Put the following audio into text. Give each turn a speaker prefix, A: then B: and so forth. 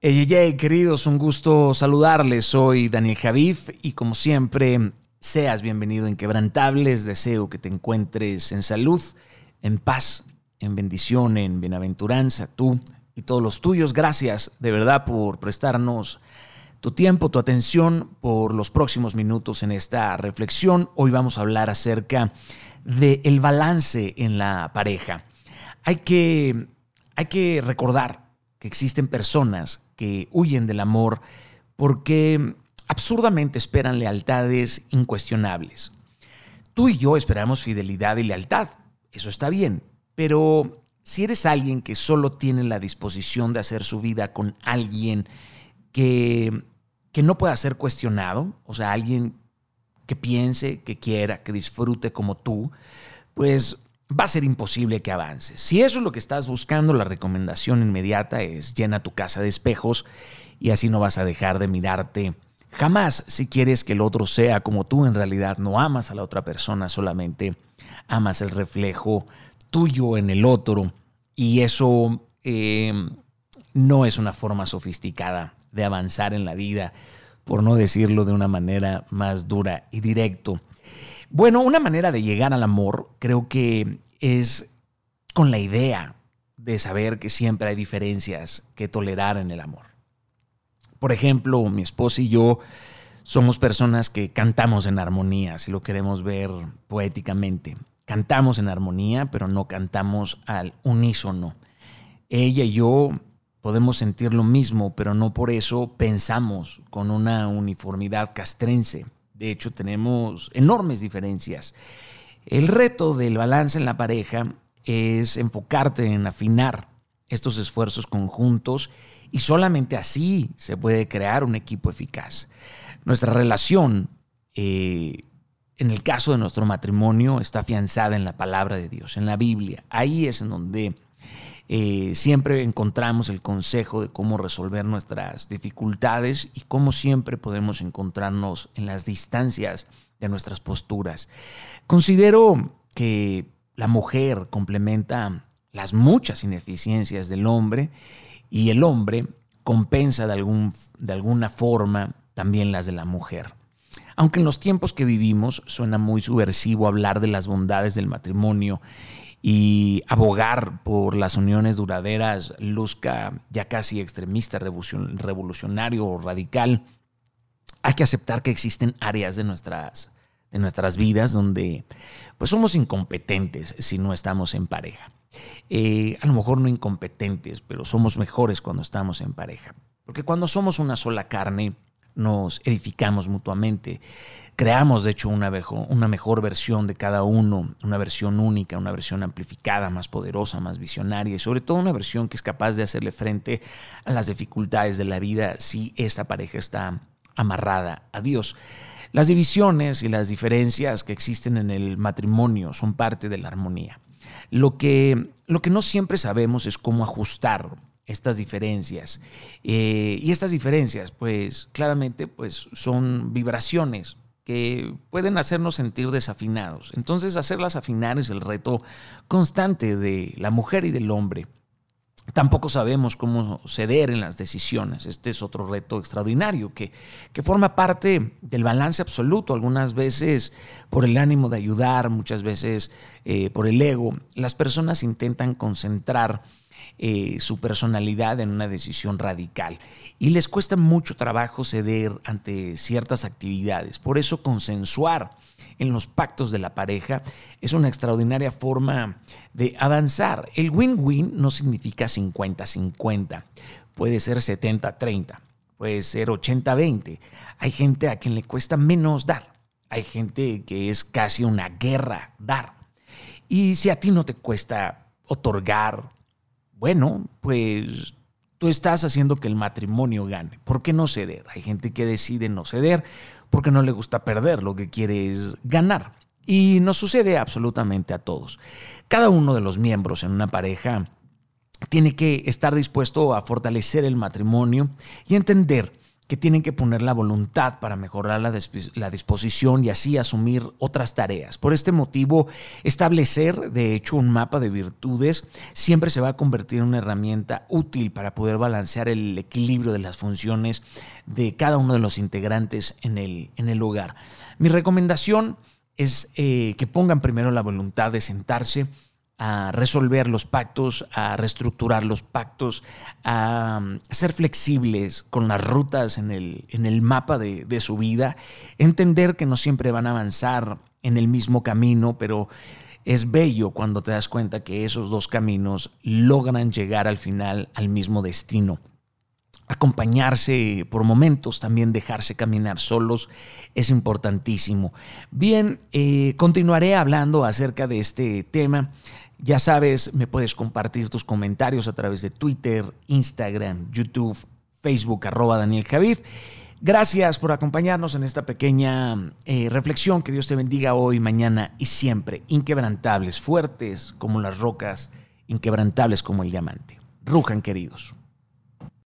A: Hey, hey, queridos, un gusto saludarles. Soy Daniel Javif y como siempre, seas bienvenido a Inquebrantables. Deseo que te encuentres en salud, en paz, en bendición, en bienaventuranza, tú y todos los tuyos. Gracias de verdad por prestarnos tu tiempo, tu atención por los próximos minutos en esta reflexión. Hoy vamos a hablar acerca del el balance en la pareja. Hay que, hay que recordar que existen personas que huyen del amor porque absurdamente esperan lealtades incuestionables. Tú y yo esperamos fidelidad y lealtad, eso está bien, pero si eres alguien que solo tiene la disposición de hacer su vida con alguien que, que no pueda ser cuestionado, o sea, alguien que piense, que quiera, que disfrute como tú, pues va a ser imposible que avances. Si eso es lo que estás buscando, la recomendación inmediata es llena tu casa de espejos y así no vas a dejar de mirarte. Jamás si quieres que el otro sea como tú, en realidad no amas a la otra persona, solamente amas el reflejo tuyo en el otro y eso eh, no es una forma sofisticada de avanzar en la vida, por no decirlo de una manera más dura y directo. Bueno, una manera de llegar al amor creo que es con la idea de saber que siempre hay diferencias que tolerar en el amor. Por ejemplo, mi esposa y yo somos personas que cantamos en armonía, si lo queremos ver poéticamente. Cantamos en armonía, pero no cantamos al unísono. Ella y yo podemos sentir lo mismo, pero no por eso pensamos con una uniformidad castrense. De hecho, tenemos enormes diferencias. El reto del balance en la pareja es enfocarte en afinar estos esfuerzos conjuntos y solamente así se puede crear un equipo eficaz. Nuestra relación, eh, en el caso de nuestro matrimonio, está afianzada en la palabra de Dios, en la Biblia. Ahí es en donde eh, siempre encontramos el consejo de cómo resolver nuestras dificultades y cómo siempre podemos encontrarnos en las distancias de nuestras posturas. Considero que la mujer complementa las muchas ineficiencias del hombre y el hombre compensa de, algún, de alguna forma también las de la mujer. Aunque en los tiempos que vivimos suena muy subversivo hablar de las bondades del matrimonio y abogar por las uniones duraderas luzca ya casi extremista, revolucionario o radical, hay que aceptar que existen áreas de nuestras, de nuestras vidas donde pues somos incompetentes si no estamos en pareja. Eh, a lo mejor no incompetentes, pero somos mejores cuando estamos en pareja. Porque cuando somos una sola carne, nos edificamos mutuamente. Creamos, de hecho, una, una mejor versión de cada uno, una versión única, una versión amplificada, más poderosa, más visionaria y sobre todo una versión que es capaz de hacerle frente a las dificultades de la vida si esta pareja está amarrada a Dios. Las divisiones y las diferencias que existen en el matrimonio son parte de la armonía. Lo que, lo que no siempre sabemos es cómo ajustar estas diferencias. Eh, y estas diferencias, pues claramente, pues son vibraciones que pueden hacernos sentir desafinados. Entonces, hacerlas afinar es el reto constante de la mujer y del hombre. Tampoco sabemos cómo ceder en las decisiones. Este es otro reto extraordinario que, que, forma parte del balance absoluto. Algunas veces por el ánimo de ayudar, muchas veces eh, por el ego. Las personas intentan concentrar eh, su personalidad en una decisión radical y les cuesta mucho trabajo ceder ante ciertas actividades. Por eso consensuar en los pactos de la pareja es una extraordinaria forma de avanzar. El win-win no significa 50-50, puede ser 70-30, puede ser 80-20. Hay gente a quien le cuesta menos dar, hay gente que es casi una guerra dar. Y si a ti no te cuesta otorgar, bueno, pues tú estás haciendo que el matrimonio gane. ¿Por qué no ceder? Hay gente que decide no ceder porque no le gusta perder, lo que quiere es ganar. Y nos sucede absolutamente a todos. Cada uno de los miembros en una pareja tiene que estar dispuesto a fortalecer el matrimonio y entender que tienen que poner la voluntad para mejorar la, disposición y así asumir otras tareas. Por este motivo, establecer, de hecho, un mapa de virtudes siempre se va a convertir en una herramienta útil para poder balancear el equilibrio de las funciones de cada uno de los integrantes en el, en el hogar. Mi recomendación es eh, que pongan primero la voluntad de sentarse, a resolver los pactos, a reestructurar los pactos, a mm, ser flexibles con las rutas en el, en el mapa de, de, su vida, entender que no siempre van a avanzar en el mismo camino, pero es bello cuando te das cuenta que esos dos caminos logran llegar al final al mismo destino acompañarse por momentos, también dejarse caminar solos es importantísimo. Bien, eh, continuaré hablando acerca de este tema. Ya sabes, me puedes compartir tus comentarios a través de Twitter, Instagram, YouTube, Facebook, arroba Daniel Javif. Gracias por acompañarnos en esta pequeña eh, reflexión. Que Dios te bendiga hoy, mañana y siempre. Inquebrantables, fuertes como las rocas, inquebrantables como el diamante. Rujan, queridos.